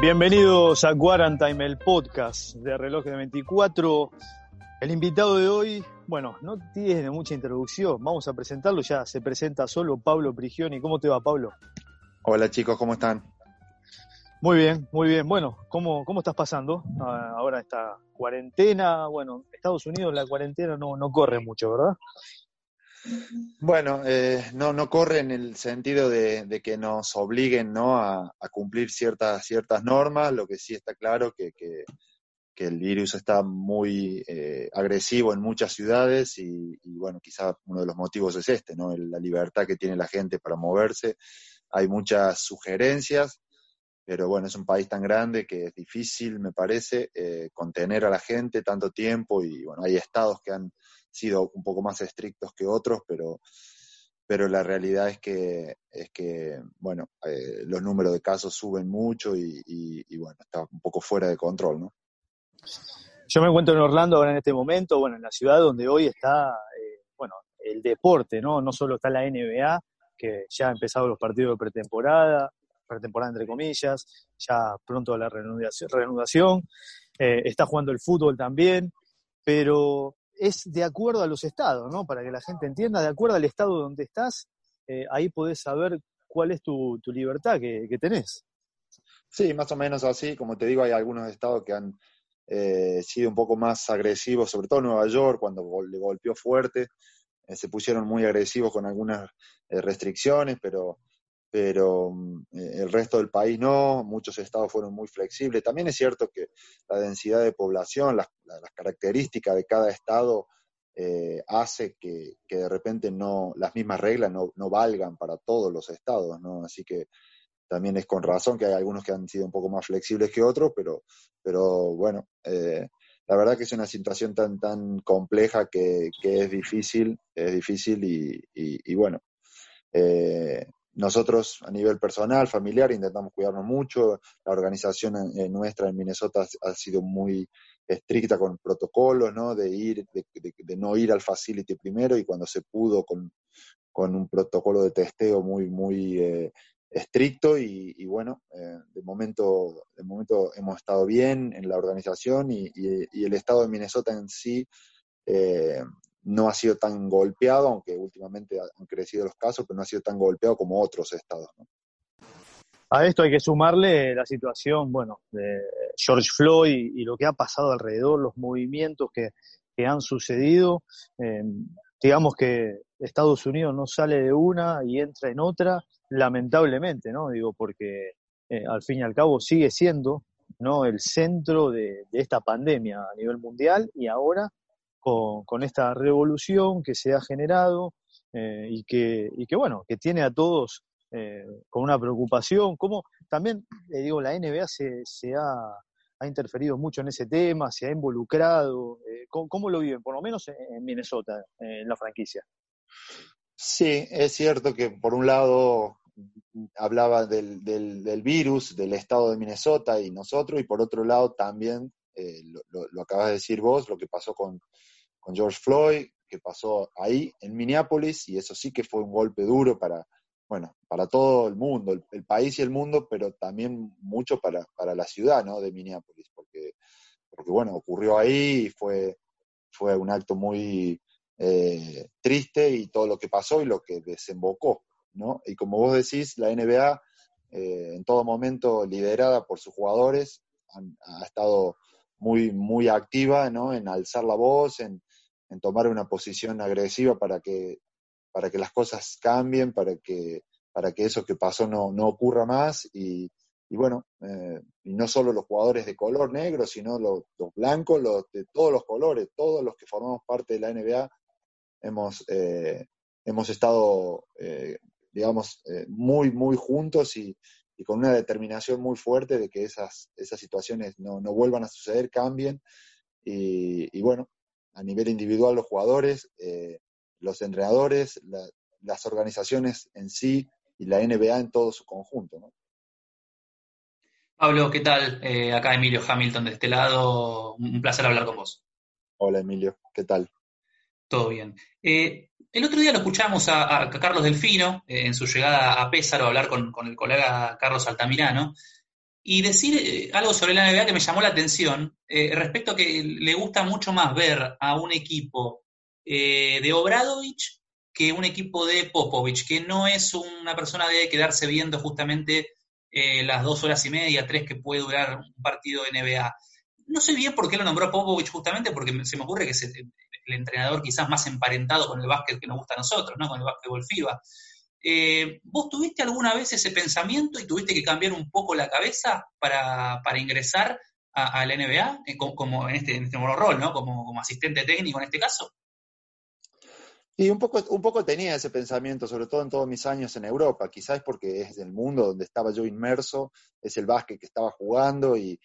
Bienvenidos a Quarantine, el podcast de Reloj de 24. El invitado de hoy, bueno, no tiene mucha introducción, vamos a presentarlo ya, se presenta solo Pablo Prigioni. ¿Cómo te va, Pablo? Hola chicos, ¿cómo están? Muy bien, muy bien. Bueno, ¿cómo, cómo estás pasando ah, ahora esta cuarentena? Bueno, Estados Unidos la cuarentena no, no corre mucho, ¿verdad? Bueno, eh, no, no corre en el sentido de, que nos obliguen ¿no? a, cumplir ciertas, ciertas normas, lo que sí está claro que, que, el virus está muy eh, agresivo en muchas ciudades y, bueno, quizá uno de los motivos es este, ¿no? la libertad que tiene la gente para moverse. Hay muchas sugerencias, pero bueno, es un país tan grande que es difícil, me parece, eh, contener a la gente tanto tiempo y bueno, hay estados que han sido un poco más estrictos que otros, pero, pero la realidad es que, es que bueno, eh, los números de casos suben mucho y, bueno, está un poco fuera de control, ¿no? Yo me encuentro en Orlando ahora en este momento, bueno, en la ciudad donde hoy está, eh, bueno, el deporte, ¿no? No solo está la NBA, que ya ha empezado los partidos de pretemporada, pretemporada entre comillas, ya pronto la reanudación, eh, está jugando el fútbol también, pero es de acuerdo a los estados, ¿no? Para que la gente entienda, de acuerdo al estado donde estás, eh, ahí podés saber cuál es tu, libertad que, tenés. Sí, más o menos así. Como te digo, hay algunos estados que han eh, sido un poco más agresivos, sobre todo Nueva York, cuando le golpeó fuerte, eh, se pusieron muy agresivos con algunas restricciones, pero pero mm, eh, el resto del país no, muchos estados fueron muy flexibles. También es cierto que la densidad de población, las, características de cada estado eh, hace que, de repente no las mismas reglas no, valgan para todos los estados, ¿no? Así que también es con razón que hay algunos que han sido un poco más flexibles que otros, pero, pero bueno, eh, la verdad que es una situación tan, tan compleja que, es difícil, es difícil y, y, bueno, nosotros a nivel personal, familiar, intentamos cuidarnos mucho. La organización nuestra en Minnesota ha sido muy estricta con protocolos, ¿no? De ir, de, no ir al facility primero y cuando se pudo con, un protocolo de testeo muy, muy eh, estricto y, bueno, eh, de momento, de momento hemos estado bien en la organización y, el estado de Minnesota en sí eh, no ha sido tan golpeado, aunque últimamente han crecido los casos, pero no ha sido tan golpeado como otros estados. A esto hay que sumarle la situación, bueno, de George Floyd y, lo que ha pasado alrededor, los movimientos que, han sucedido. Eh, digamos que Estados Unidos no sale de una y entra en otra, lamentablemente, ¿no? Digo, porque eh, al fin y al cabo sigue siendo ¿no? el centro de esta pandemia a nivel mundial y ahora con, esta revolución que se ha generado eh, y, que, y que, bueno, que tiene a todos eh, con una preocupación. Como también, le digo, la NBA se, se ha, ha, interferido mucho en ese tema, se ha involucrado. Eh, ¿cómo, lo viven? Por lo menos en Minnesota, en la franquicia. Sí, es cierto que por un lado hablaba del, del, del, virus, del estado de Minnesota y nosotros, y por otro lado también, lo, lo, acabas de decir vos, lo que pasó con, con George Floyd, que pasó ahí en Minneapolis, y eso sí que fue un golpe duro para, bueno, para todo el mundo, el, país y el mundo, pero también mucho para, para la ciudad, ¿no? De Minneapolis, porque, porque bueno, ocurrió ahí y fue, fue un acto muy eh, triste y todo lo que pasó y lo que desembocó, ¿no? Y como vos decís, la NBA, eh, en todo momento liderada por sus jugadores, ha estado muy, muy activa, ¿no? En alzar la voz, en, en tomar una posición agresiva para que, para que las cosas cambien, para que, para que eso que pasó no, no ocurra más y, y bueno, eh, y no solo los jugadores de color negro, sino los, blancos, los de todos los colores, todos los que formamos parte de la NBA, hemos, hemos estado, digamos, muy, muy juntos y, con una determinación muy fuerte de que esas, esas situaciones no, no vuelvan a suceder, cambien. Y, bueno, a nivel individual los jugadores, los entrenadores, las organizaciones en sí y la NBA en todo su conjunto. ¿no? Pablo, ¿qué tal? Eh, acá Emilio Hamilton de este lado. Un placer hablar con vos. Hola Emilio, ¿qué tal? Todo bien. Eh, el otro día lo escuchamos a, Carlos Delfino eh, en su llegada a Pésaro a hablar con, el colega Carlos Altamirano y decir algo sobre la NBA que me llamó la atención respecto a que le gusta mucho más ver a un equipo de Obradovich que un equipo de Popovich, que no es una persona de quedarse viendo justamente eh, las dos horas y media, tres que puede durar un partido de NBA. No sé bien por qué lo nombró Popovich justamente, porque se me ocurre que es el, entrenador quizás más emparentado con el básquet que nos gusta a nosotros, ¿no? Con el básquetbol FIBA. Eh, ¿Vos tuviste alguna vez ese pensamiento y tuviste que cambiar un poco la cabeza para, ingresar a, la NBA, eh, como, en este, en este rol, ¿no? Como, como asistente técnico en este caso? Y un poco, un poco tenía ese pensamiento, sobre todo en todos mis años en Europa, quizás porque es el mundo donde estaba yo inmerso, es el básquet que estaba jugando y,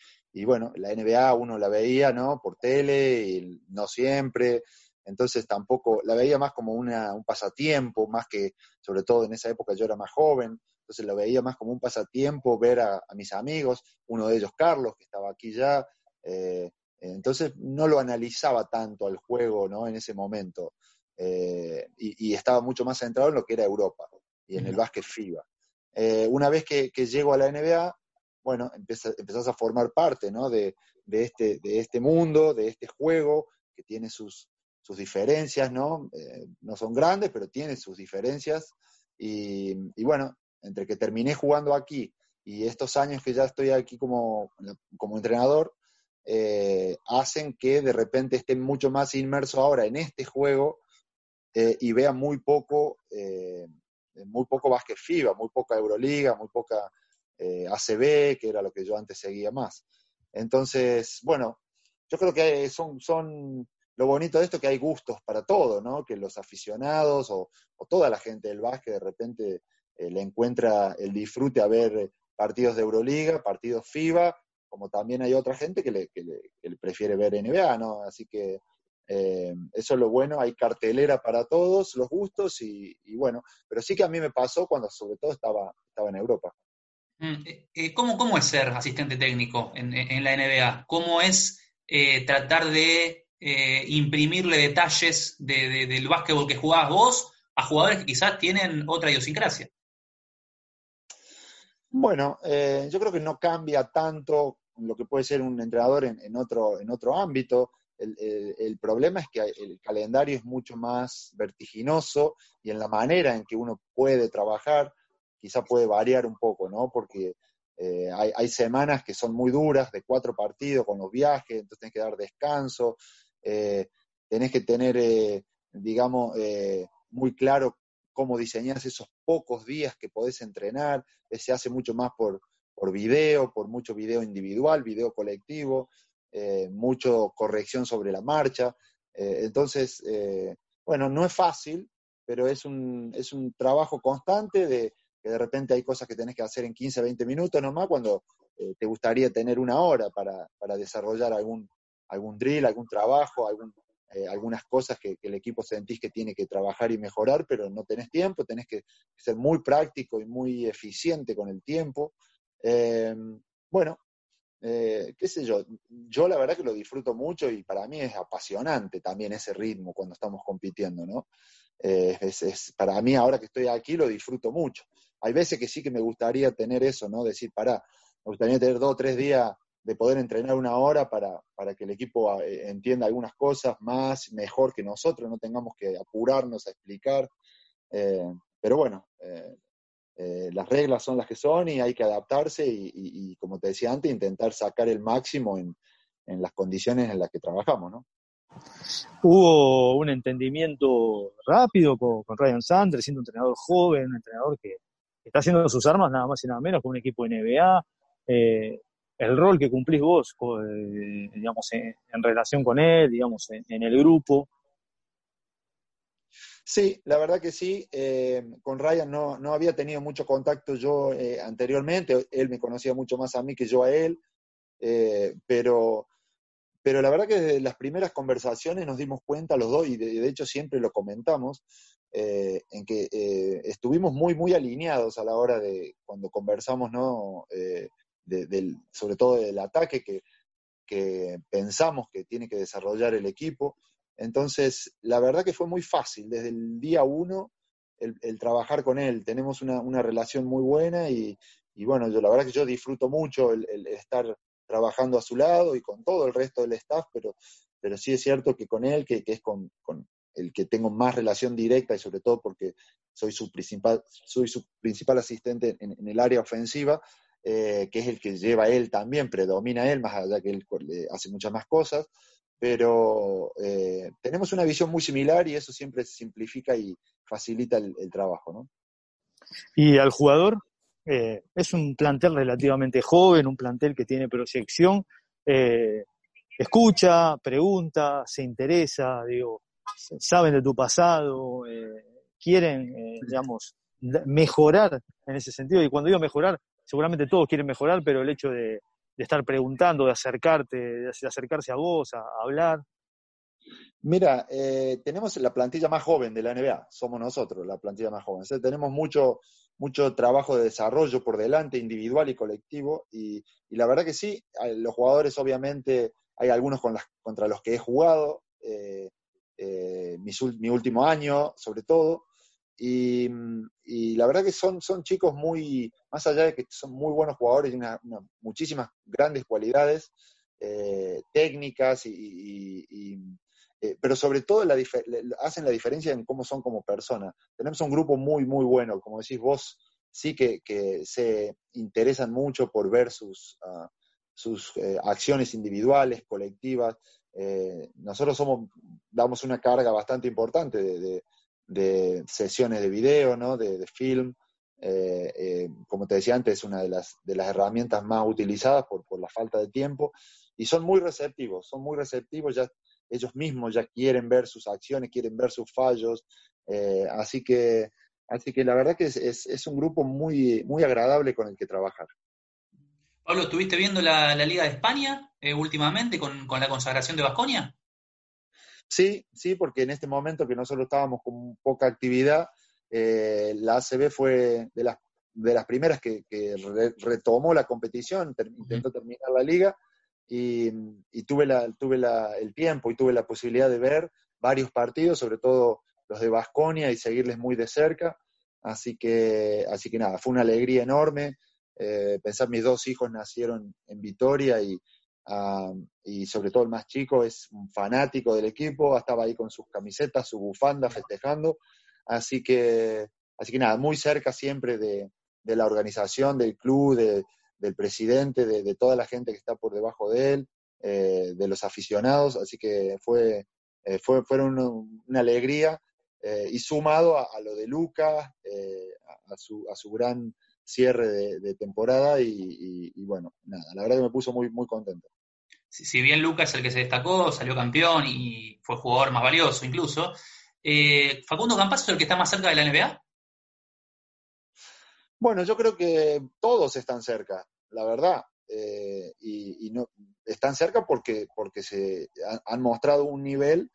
bueno, la NBA uno la veía, ¿no? Por tele y no siempre, entonces tampoco, la veía más como una, un pasatiempo, más que, sobre todo en esa época yo era más joven, entonces la veía más como un pasatiempo ver a, mis amigos, uno de ellos Carlos, que estaba aquí ya, eh, entonces no lo analizaba tanto al juego, ¿no? En ese momento. Eh, y, estaba mucho más centrado en lo que era Europa y en el básquet FIBA. Eh, una vez que, llego a la NBA, bueno, empezás, a formar parte ¿no? de, este, de este mundo, de este juego que tiene sus, sus diferencias, ¿no? Eh, no son grandes, pero tiene sus diferencias. Y, y, bueno, entre que terminé jugando aquí y estos años que ya estoy aquí como, como entrenador, hacen que de repente esté mucho más inmerso ahora en este juego eh, y vea muy poco, eh, muy poco básquet FIBA, muy poca Euroliga, muy poca eh, ACB, que era lo que yo antes seguía más. Entonces, bueno, yo creo que son, son lo bonito de esto que hay gustos para todo, ¿no? Que los aficionados o, toda la gente del básquet de repente le encuentra el disfrute a ver partidos de Euroliga, partidos FIBA, como también hay otra gente que le, que le prefiere ver NBA, ¿no? Así que eh, eso es lo bueno, hay cartelera para todos los gustos y, bueno, pero sí que a mí me pasó cuando sobre todo estaba, estaba en Europa. Mm, eh, eh, ¿Cómo, ¿Cómo, es ser asistente técnico en, la NBA? ¿Cómo es tratar de imprimirle detalles del básquetbol que jugabas vos a jugadores que quizás tienen otra idiosincrasia? Bueno, yo creo que no cambia tanto lo que puede ser un entrenador en, otro, en otro ámbito. El, problema es que el calendario es mucho más vertiginoso y en la manera en que uno puede trabajar quizá puede variar un poco, ¿no? Porque eh, hay, semanas que son muy duras, de cuatro partidos con los viajes, entonces tenés que dar descanso, eh, tenés que tener, eh, digamos, muy claro cómo diseñas esos pocos días que podés entrenar, se hace mucho más por, por video, por mucho video individual, video colectivo, mucho corrección sobre la marcha. Entonces, bueno, no es fácil, pero es un, es un trabajo constante de que de repente hay cosas que tenés que hacer en 15, 20 minutos nomás cuando te gustaría tener una hora para, desarrollar algún, algún drill, algún trabajo, algún, algunas cosas que, el equipo sentís que tiene que trabajar y mejorar, pero no tenés tiempo, tenés que ser muy práctico y muy eficiente con el tiempo. bueno, eh, qué sé yo, yo la verdad que lo disfruto mucho y para mí es apasionante también ese ritmo cuando estamos compitiendo, ¿no? Eh, es, para mí ahora que estoy aquí lo disfruto mucho. Hay veces que sí que me gustaría tener eso, ¿no? Decir, para, me gustaría tener dos o tres días de poder entrenar una hora para, para que el equipo eh, entienda algunas cosas más, mejor que nosotros, no tengamos que apurarnos a explicar. pero bueno, eh, las reglas son las que son y hay que adaptarse y, como te decía antes, intentar sacar el máximo en, las condiciones en las que trabajamos, ¿no? Hubo un entendimiento rápido con, Ryan Sanders, siendo un entrenador joven, un entrenador que está haciendo sus armas nada más y nada menos con un equipo de NBA. Eh, el rol que cumplís vos, eh, digamos, en, relación con él, digamos, en, el grupo. Sí, la verdad que sí. Eh, con Ryan no, no, había tenido mucho contacto yo anteriormente. Él me conocía mucho más a mí que yo a él. Pero, pero la verdad que desde las primeras conversaciones nos dimos cuenta los dos, y de, hecho siempre lo comentamos, en que estuvimos muy, muy alineados a la hora de, cuando conversamos, ¿no? del, sobre todo del ataque que, que pensamos que tiene que desarrollar el equipo. Entonces, la verdad que fue muy fácil, desde el día uno, el, trabajar con él. Tenemos una, relación muy buena y, bueno, yo la verdad que yo disfruto mucho el, estar trabajando a su lado y con todo el resto del staff, pero, pero sí es cierto que con él, que, es con, el que tengo más relación directa y sobre todo porque soy su principal, soy su principal asistente en, el área ofensiva, eh, que es el que lleva él también, predomina él, más allá que él hace muchas más cosas pero eh, tenemos una visión muy similar y eso siempre simplifica y facilita el, trabajo. ¿no? Y al jugador, eh, es un plantel relativamente joven, un plantel que tiene proyección, escucha, pregunta, se interesa, digo, saben de tu pasado, quieren, digamos, mejorar en ese sentido. Y cuando digo mejorar, seguramente todos quieren mejorar, pero el hecho de, de estar preguntando, de acercarte, de acercarse a vos, a, hablar? Mira, eh, tenemos la plantilla más joven de la NBA, somos nosotros la plantilla más joven. tenemos mucho, mucho trabajo de desarrollo por delante, individual y colectivo, y, la verdad que sí, los jugadores obviamente, hay algunos con las, contra los que he jugado, eh, eh, mi último año sobre todo, y, la verdad que son, son chicos muy, más allá de que son muy buenos jugadores y una, muchísimas grandes cualidades eh, técnicas, y, eh, pero sobre todo la hacen la diferencia en cómo son como personas. Tenemos un grupo muy, muy bueno, como decís vos, sí que, que se interesan mucho por ver sus, ah, sus eh, acciones individuales, colectivas. Nosotros somos, damos una carga bastante importante de de sesiones de video, ¿no? de, film. Eh, eh, como te decía antes, es una de las, de las herramientas más utilizadas por, por, la falta de tiempo. Y son muy receptivos, son muy receptivos, ya ellos mismos ya quieren ver sus acciones, quieren ver sus fallos. Eh, así, que, así que la verdad que es, es, un grupo muy, muy agradable con el que trabajar. Pablo, ¿estuviste viendo la, Liga de España últimamente con, con la consagración de Basconia? Sí, sí, porque en este momento que nosotros estábamos con poca actividad, eh, la ACB fue de las, de las primeras que, retomó la competición, intentó terminar la liga y, tuve, la, tuve el tiempo y tuve la posibilidad de ver varios partidos, sobre todo los de Basconia y seguirles muy de cerca. Así que, así que nada, fue una alegría enorme. Eh, pensar mis dos hijos nacieron en Vitoria y, y sobre todo el más chico es un fanático del equipo, estaba ahí con sus camisetas, su bufanda, festejando. Así que, así que nada, muy cerca siempre de, la organización, del club, del presidente, de, toda la gente que está por debajo de él, eh, de los aficionados. Así que fue, eh, fue fueron una, alegría. Eh, y sumado a, lo de Lucas, a, su, a su gran cierre de, temporada y, y, bueno, nada, la verdad que me puso muy, muy contento si bien Lucas es el que se destacó, salió campeón y fue jugador más valioso incluso, eh, ¿Facundo Campas es el que está más cerca de la NBA? Bueno, yo creo que todos están cerca, la verdad. Eh, y, no, están cerca porque, porque se han, mostrado un nivel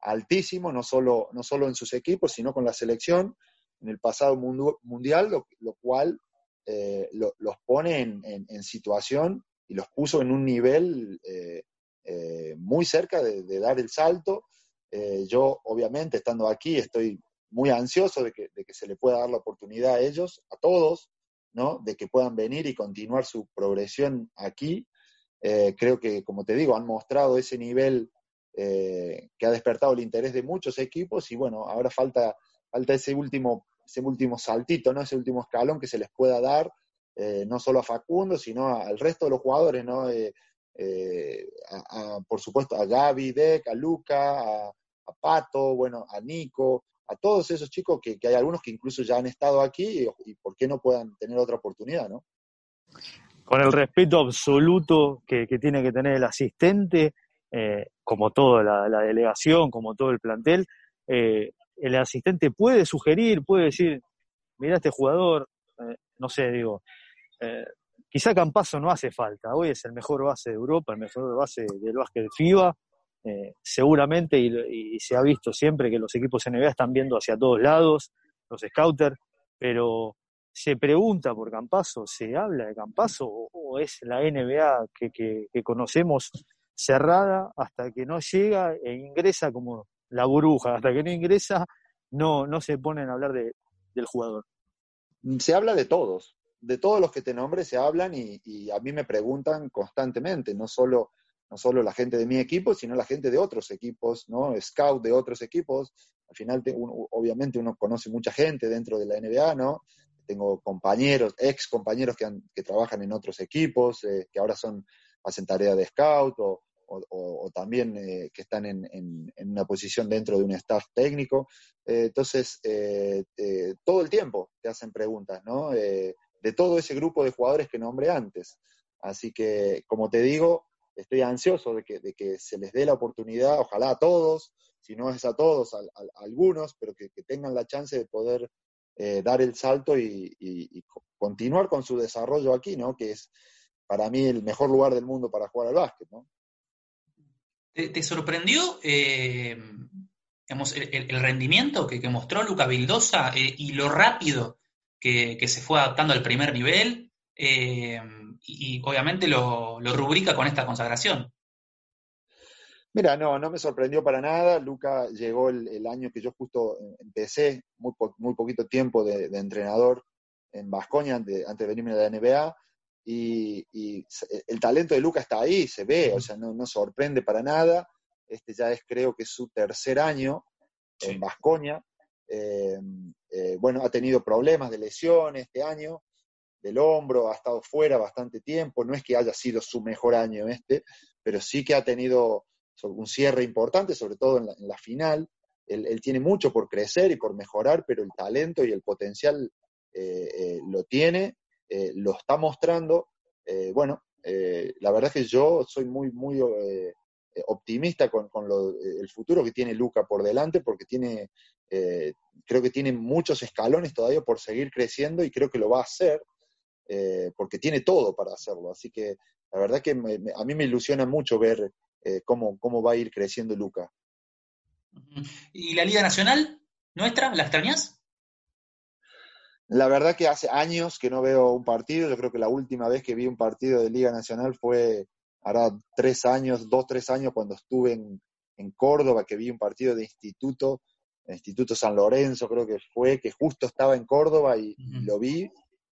altísimo, no solo, no solo en sus equipos, sino con la selección en el pasado mundial, lo, cual eh, los pone en, situación y los puso en un nivel eh, eh, muy cerca de, dar el salto. Yo, obviamente, estando aquí, estoy muy ansioso de que, se le pueda dar la oportunidad a ellos, a todos, ¿no? de que puedan venir y continuar su progresión aquí. creo que, como te digo, han mostrado ese nivel que ha despertado el interés de muchos equipos y bueno, ahora falta, falta ese último, ese último saltito, ¿no? ese último escalón que se les pueda dar eh, no solo a Facundo, sino al resto de los jugadores, ¿no? Eh, eh, por supuesto, a Gaby, Deck, a Luca, a, Pato, bueno, a Nico, a todos esos chicos que, hay algunos que incluso ya han estado aquí y, por qué no puedan tener otra oportunidad, ¿no? Con el respeto absoluto que, tiene que tener el asistente, como toda la, delegación, como todo el plantel, el asistente puede sugerir, puede decir, mira este jugador, eh, no sé, digo, eh, quizá Campazo no hace falta, hoy es el mejor base de Europa, el mejor base del básquet FIBA, eh, seguramente, y, se ha visto siempre que los equipos NBA están viendo hacia todos lados, los scouters, pero se pregunta por Campazo, ¿se habla de Campazo o, es la NBA que, que, conocemos cerrada hasta que no llega e ingresa como la burbuja, hasta que no ingresa no, no se ponen a hablar de, del jugador? Se habla de todos, de todos los que te nombre se hablan y, a mí me preguntan constantemente, no solo, no solo la gente de mi equipo, sino la gente de otros equipos, ¿no? Scout de otros equipos. Al final, obviamente, uno conoce mucha gente dentro de la NBA, ¿no? Tengo compañeros, ex compañeros que, que trabajan en otros equipos, eh, que ahora son, hacen tarea de scout o, o, también eh, que están en, en, una posición dentro de un staff técnico. Eh, entonces, eh, todo el tiempo te hacen preguntas, ¿no? de todo ese grupo de jugadores que nombré antes. Así que, como te digo, estoy ansioso de que, de que se les dé la oportunidad, ojalá a todos, si no es a todos, a, algunos, pero que, tengan la chance de poder dar el salto y, y, continuar con su desarrollo aquí, ¿no? Que es para mí el mejor lugar del mundo para jugar al básquet, ¿no? ¿Te, sorprendió eh, el, rendimiento que, mostró Luca Vildosa eh, y lo rápido que, se fue adaptando al primer nivel? Eh, y, obviamente lo, rubrica con esta consagración. Mira, no, no me sorprendió para nada. Luca llegó el, año que yo justo empecé, muy, muy poquito tiempo de, entrenador en Vascoña antes, antes de venirme a la NBA y, el talento de Luca está ahí, se ve, o sea, no, sorprende para nada. Este ya es creo que su tercer año en Vascoña. Eh, eh, bueno, ha tenido problemas de lesiones este año, del hombro, ha estado fuera bastante tiempo, no es que haya sido su mejor año este, pero sí que ha tenido un cierre importante, sobre todo en la, final. Él, tiene mucho por crecer y por mejorar, pero el talento y el potencial eh, lo tiene eh, lo está mostrando. Eh, bueno, eh, la verdad es que yo soy muy, muy optimista con, el futuro que tiene Luca por delante, porque tiene, creo que tiene muchos escalones todavía por seguir creciendo y creo que lo va a hacer, porque tiene todo para hacerlo. Así que la verdad que a mí me ilusiona mucho ver cómo, cómo va a ir creciendo Luca. ¿Y la Liga Nacional nuestra? ¿La extrañas? La verdad que hace años que no veo un partido. Yo creo que la última vez que vi un partido de Liga Nacional fue, hará tres años, dos, tres años, cuando estuve en, Córdoba, que vi un partido de instituto, Instituto San Lorenzo, creo que fue, que justo estaba en Córdoba y, lo vi.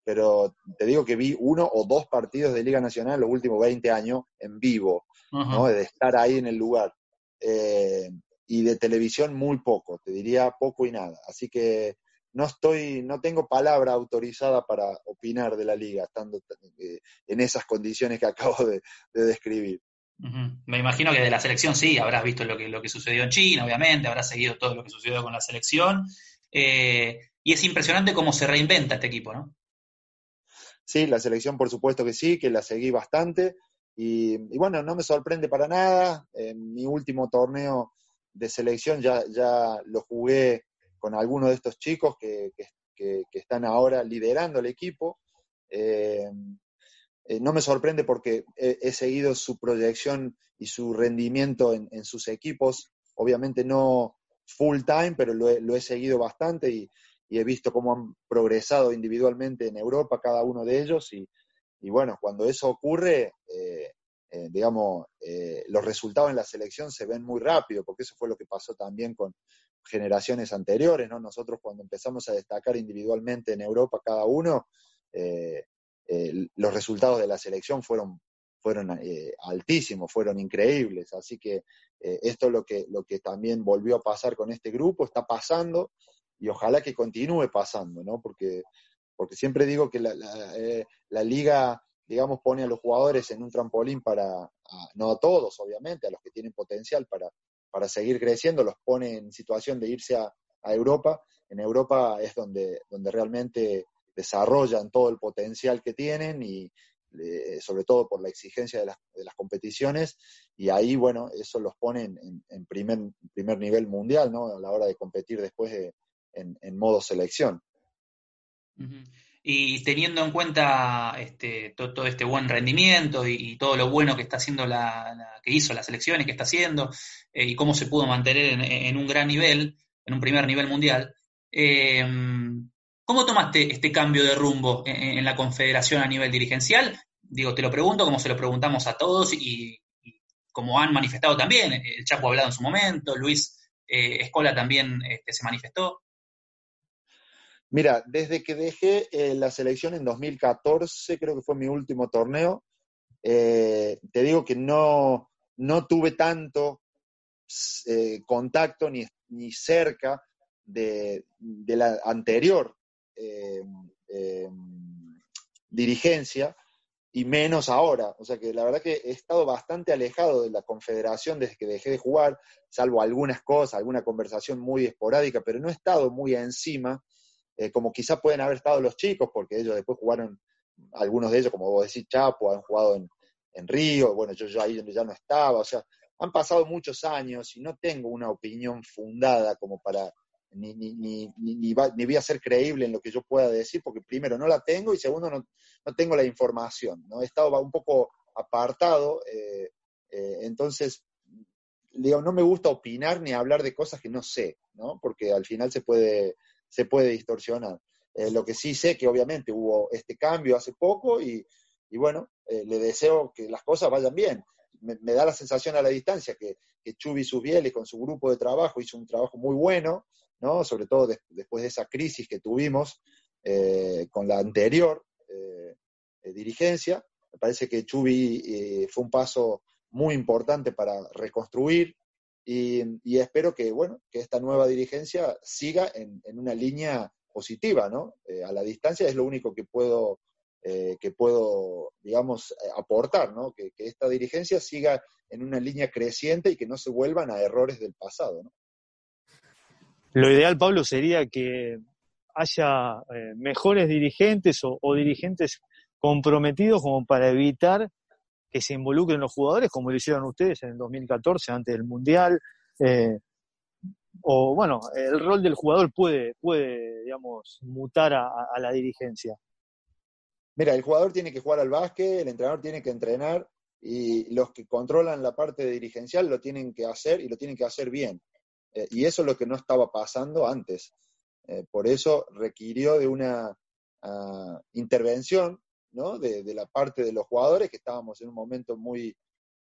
Pero te digo que vi uno o dos partidos de Liga Nacional los últimos 20 años en vivo, ¿no? de estar ahí en el lugar. Eh, y de televisión muy poco, te diría poco y nada. Así que no estoy, no tengo palabra autorizada para opinar de la liga, estando eh, en esas condiciones que acabo de, describir. Me imagino que de la selección sí, habrás visto lo que, lo que sucedió en China, obviamente, habrás seguido todo lo que sucedió con la selección. Eh, y es impresionante cómo se reinventa este equipo, ¿no? Sí, la selección por supuesto que sí, que la seguí bastante. Y, bueno, no me sorprende para nada. En mi último torneo de selección ya, ya lo jugué con algunos de estos chicos que, están ahora liderando el equipo. Eh, eh, no me sorprende porque he, seguido su proyección y su rendimiento en, sus equipos, obviamente no full time, pero lo he, seguido bastante y, he visto cómo han progresado individualmente en Europa cada uno de ellos y, bueno, cuando eso ocurre, eh, digamos, los resultados en la selección se ven muy rápido, porque eso fue lo que pasó también con, generaciones anteriores, ¿no? Nosotros cuando empezamos a destacar individualmente en Europa cada uno, eh, eh, los resultados de la selección fueron, fueron eh, altísimos, fueron increíbles. Así que esto es lo que, lo que también volvió a pasar con este grupo, está pasando y ojalá que continúe pasando, ¿no? Porque, porque siempre digo que la, la, liga, digamos, pone a los jugadores en un trampolín para, no a todos, obviamente, a los que tienen potencial para, para seguir creciendo, los pone en situación de irse a, Europa. En Europa es donde, donde realmente desarrollan todo el potencial que tienen y, sobre todo por la exigencia de las, competiciones, y ahí, bueno, eso los pone en, primer, primer nivel mundial, ¿no? A la hora de competir después en, modo selección. Y teniendo en cuenta este, todo, este buen rendimiento y, todo lo bueno que está haciendo la, que hizo las selecciones, que está haciendo, eh, y cómo se pudo mantener en, un gran nivel, en un primer nivel mundial, eh, ¿cómo tomaste este cambio de rumbo en, la confederación a nivel dirigencial? Digo, te lo pregunto como se lo preguntamos a todos y, como han manifestado también, el Chapo ha hablado en su momento, Luis eh, Escola también este, se manifestó. Mira, desde que dejé eh, la selección en 2014, creo que fue mi último torneo, eh, te digo que no, no tuve tanto eh, contacto ni, ni cerca de, la anterior dirigencia y menos ahora. O sea que la verdad que he estado bastante alejado de la confederación desde que dejé de jugar, salvo algunas cosas, alguna conversación muy esporádica, pero no he estado muy encima eh, como quizás pueden haber estado los chicos, porque ellos después jugaron, algunos de ellos, como vos decís, Chapo, han jugado en, Río, bueno, yo, yo ahí ya no estaba, o sea, han pasado muchos años y no tengo una opinión fundada como para, ni, ni, ni, ni, voy a ser creíble en lo que yo pueda decir, porque primero no la tengo y segundo no, no tengo la información, ¿no? He estado un poco apartado, eh, eh, entonces, digo, no me gusta opinar ni hablar de cosas que no sé, ¿no? Porque al final se puede, se puede distorsionar. Eh, lo que sí sé que obviamente hubo este cambio hace poco y, bueno, eh, le deseo que las cosas vayan bien. Me, da la sensación a la distancia que, que Chubi Subieli con su grupo de trabajo hizo un trabajo muy bueno, ¿no? sobre todo después de esa crisis que tuvimos eh, con la anterior dirigencia. Me parece que Chubi fue un paso muy importante para reconstruir, y, espero que, bueno, que esta nueva dirigencia siga en, una línea positiva, ¿no? Eh, a la distancia es lo único que puedo, eh, que puedo digamos, eh, aportar, ¿no? Que, esta dirigencia siga en una línea creciente y que no se vuelvan a errores del pasado, ¿no? Lo ideal, Pablo, sería que haya mejores dirigentes o, o dirigentes comprometidos como para evitar que se involucren los jugadores, como lo hicieron ustedes en el 2014, antes del Mundial. Eh, o bueno, el rol del jugador puede, puede digamos, mutar a, la dirigencia. Mira, el jugador tiene que jugar al básquet, el entrenador tiene que entrenar y los que controlan la parte dirigencial lo tienen que hacer y lo tienen que hacer bien. Eh, y eso es lo que no estaba pasando antes. Eh, por eso requirió de una ah, intervención ¿no? De, la parte de los jugadores, que estábamos en un momento muy,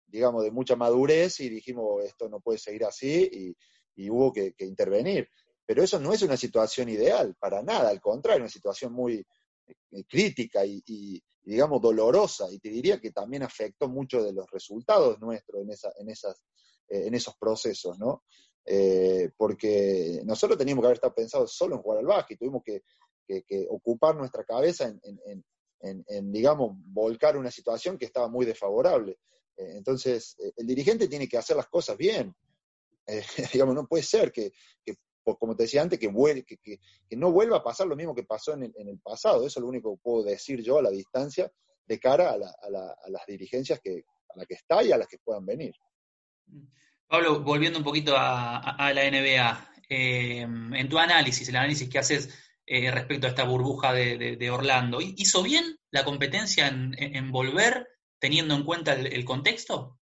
digamos, de mucha madurez y dijimos, esto no puede seguir así y, hubo que, intervenir. Pero eso no es una situación ideal, para nada, al contrario, una situación muy eh, crítica y, digamos, dolorosa. Y te diría que también afectó mucho de los resultados nuestros en, esa, en, esas, eh, en esos procesos, ¿no? Eh, porque nosotros teníamos que haber estado pensados solo en jugar al básquet, tuvimos que, ocupar nuestra cabeza en, en, digamos, volcar una situación que estaba muy desfavorable. Eh, entonces, eh, el dirigente tiene que hacer las cosas bien. Eh, digamos, no puede ser que, como te decía antes, que, que, que, no vuelva a pasar lo mismo que pasó en el, pasado. Eso es lo único que puedo decir yo a la distancia de cara a, las dirigencias que, a las que está y a las que puedan venir. Pablo, volviendo un poquito a, la NBA, en tu análisis, el análisis que haces eh, respecto a esta burbuja de, Orlando. ¿Hizo bien la competencia en, volver teniendo en cuenta el, contexto?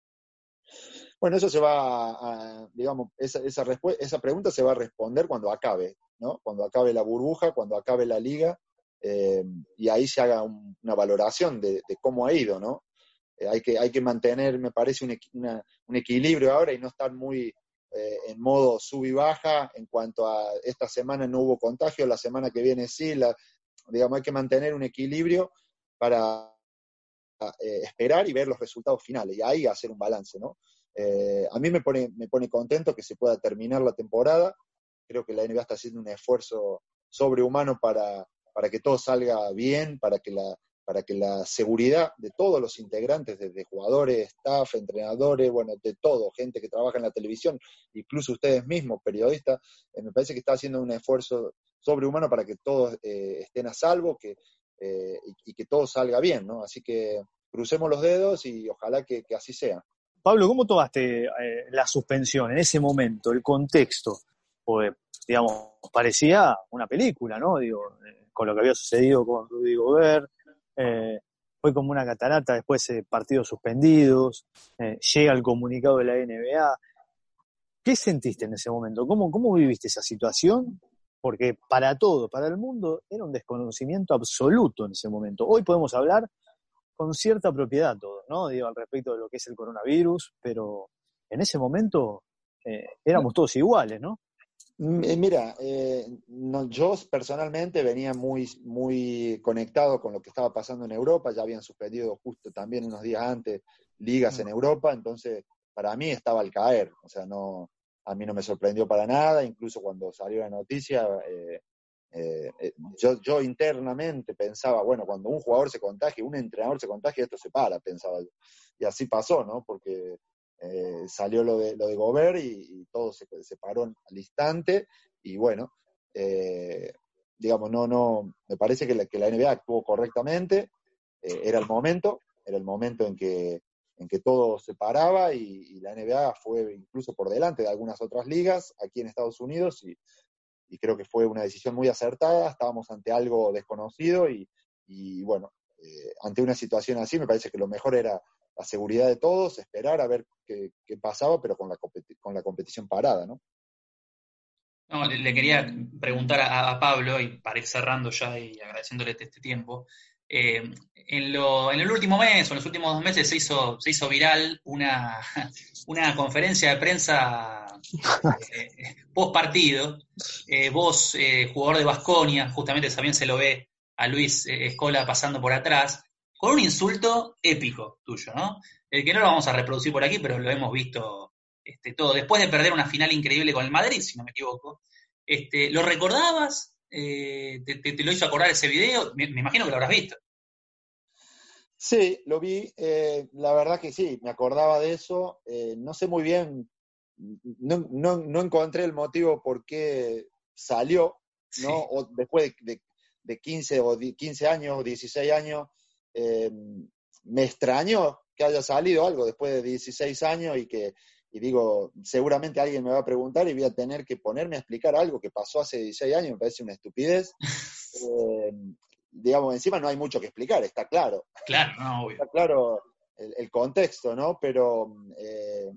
Bueno, eso se va digamos, esa, esa, esa, pregunta se va a responder cuando acabe, ¿no? Cuando acabe la burbuja, cuando acabe la liga, eh, y ahí se haga una valoración de, cómo ha ido, ¿no? Eh, hay, que, hay que mantener, me parece, un equilibrio ahora y no estar muy eh, en modo sub y baja en cuanto a esta semana no hubo contagio, la semana que viene sí, la, digamos, hay que mantener un equilibrio para eh, esperar y ver los resultados finales y ahí hacer un balance, ¿no? Eh, a mí me pone, me pone contento que se pueda terminar la temporada, creo que la NBA está haciendo un esfuerzo sobrehumano para, para que todo salga bien, para que la, para que la seguridad de todos los integrantes, desde jugadores, staff, entrenadores, bueno, de todo, gente que trabaja en la televisión, incluso ustedes mismos, periodistas, eh, me parece que está haciendo un esfuerzo sobrehumano para que todos eh, estén a salvo, que eh, y, que todo salga bien, ¿no? Así que crucemos los dedos y ojalá que, así sea. Pablo, ¿cómo tomaste eh, la suspensión en ese momento, el contexto? Pues, digamos, parecía una película, ¿no? Digo, con lo que había sucedido con Rudy Gobert, fue como una catarata, después de partidos suspendidos, llega el comunicado de la NBA, ¿Qué sentiste en ese momento? ¿Cómo, ¿Cómo viviste esa situación? Porque para todo, para el mundo, era un desconocimiento absoluto en ese momento. Hoy podemos hablar con cierta propiedad todos, ¿no? Digo, al respecto de lo que es el coronavirus, pero en ese momento eh, éramos todos iguales, ¿no? Mm, eh, mira, eh, yo personalmente venía muy, muy conectado con lo que estaba pasando en Europa, ya habían suspendido justo también unos días antes ligas en mm. Europa, entonces para mí estaba al caer, o sea, no, a mí no me sorprendió para nada, incluso cuando salió la noticia, eh, eh, eh, yo, yo, internamente pensaba, bueno, cuando un jugador se contagia, un entrenador se contagia, esto se para, pensaba yo. Y así pasó, ¿no? Porque salió lo de, lo de Gobert y, todo se, se, paró al instante y bueno, digamos, no, no, me parece que la, que la NBA actuó correctamente, era el momento, era el momento en que en que todo se paraba y, la NBA fue incluso por delante de algunas otras ligas aquí en Estados Unidos y, creo que fue una decisión muy acertada, estábamos ante algo desconocido y, bueno, eh, ante una situación así me parece que lo mejor era la seguridad de todos, esperar a ver qué, pasaba, pero con la, con la competición parada, ¿no? No, le, quería preguntar a, Pablo, y para ir cerrando ya y agradeciéndole este tiempo, eh, en, el último mes o en los últimos dos meses se hizo, se hizo viral una, una conferencia de prensa eh, post partido. Eh, vos, jugador de Basconia, justamente también se lo ve a Luis Escola pasando por atrás, con un insulto épico tuyo, ¿no? El que no lo vamos a reproducir por aquí, pero lo hemos visto este, todo. Después de perder una final increíble con el Madrid, si no me equivoco, este, ¿lo recordabas? te, lo hizo acordar ese video? me, imagino que lo habrás visto. Sí, lo vi. Eh, la verdad que sí, me acordaba de eso. Eh, no sé muy bien, no, no, no, encontré el motivo por qué salió, ¿no? O después de, de, 15 o 15 años, 16 años, eh, me extrañó que haya salido algo después de 16 años y que, y digo, seguramente alguien me va a preguntar y voy a tener que ponerme a explicar algo que pasó hace 16 años, me parece una estupidez. digamos, encima no hay mucho que explicar, está claro. Claro, no, obvio. Está claro el, contexto, ¿no? Pero eh,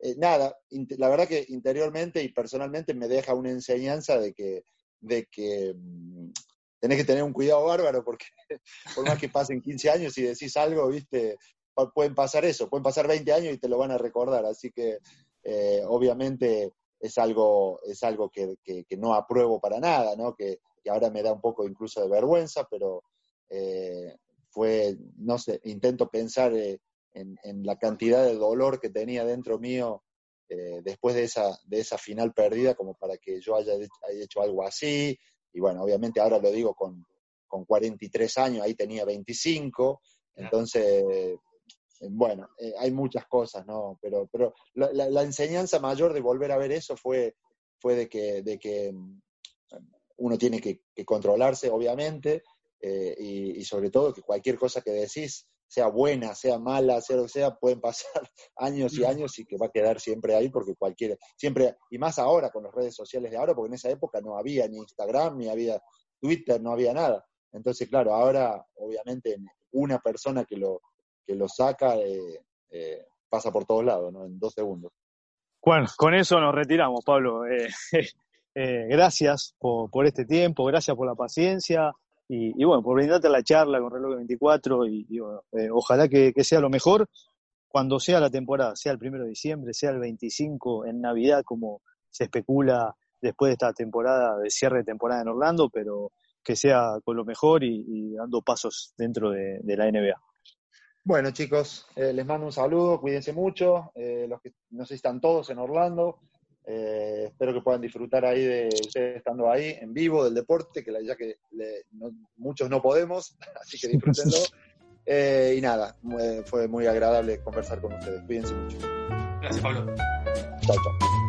eh, nada, la verdad que interiormente y personalmente me deja una enseñanza de que, de que mm, tenés que tener un cuidado bárbaro porque por más que pasen 15 años y decís algo, viste, pueden pasar eso, pueden pasar 20 años y te lo van a recordar, así que eh, obviamente es algo, es algo que, no apruebo para nada, ¿no? Que, que ahora me da un poco incluso de vergüenza, pero eh, fue, no sé, intento pensar eh, en, la cantidad de dolor que tenía dentro mío eh, después de esa, de esa final perdida, como para que yo haya, hecho algo así. Y bueno, obviamente ahora lo digo con, con 43 años, ahí tenía 25, entonces, bueno, hay muchas cosas, ¿no? Pero, pero la, la, enseñanza mayor de volver a ver eso fue, fue de que, de que uno tiene que, controlarse, obviamente, eh, y, sobre todo que cualquier cosa que decís, sea buena, sea mala, sea lo que sea, pueden pasar años y años y que va a quedar siempre ahí porque cualquiera, siempre, y más ahora con las redes sociales de ahora, porque en esa época no había ni Instagram, ni había Twitter, no había nada. Entonces, claro, ahora obviamente una persona que lo, que lo saca eh, eh, pasa por todos lados, ¿no? En dos segundos. Bueno, con eso nos retiramos, Pablo. Eh, gracias por, este tiempo, gracias por la paciencia y, bueno, por brindarte la charla con Reloj 24 y, eh, ojalá que, sea lo mejor cuando sea la temporada, sea el primero de diciembre, sea el 25 en Navidad, como se especula después de esta temporada, de cierre de temporada en Orlando, pero que sea con lo mejor y, dando pasos dentro de, la NBA. Bueno, chicos, eh, les mando un saludo, cuídense mucho. los que no sé si están todos en Orlando, eh, espero que puedan disfrutar ahí de ustedes estando ahí en vivo del deporte, que ya que muchos no podemos, así que disfrútenlo. Eh, y nada, fue muy agradable conversar con ustedes. Cuídense mucho. Gracias, Pablo. Chao, chao.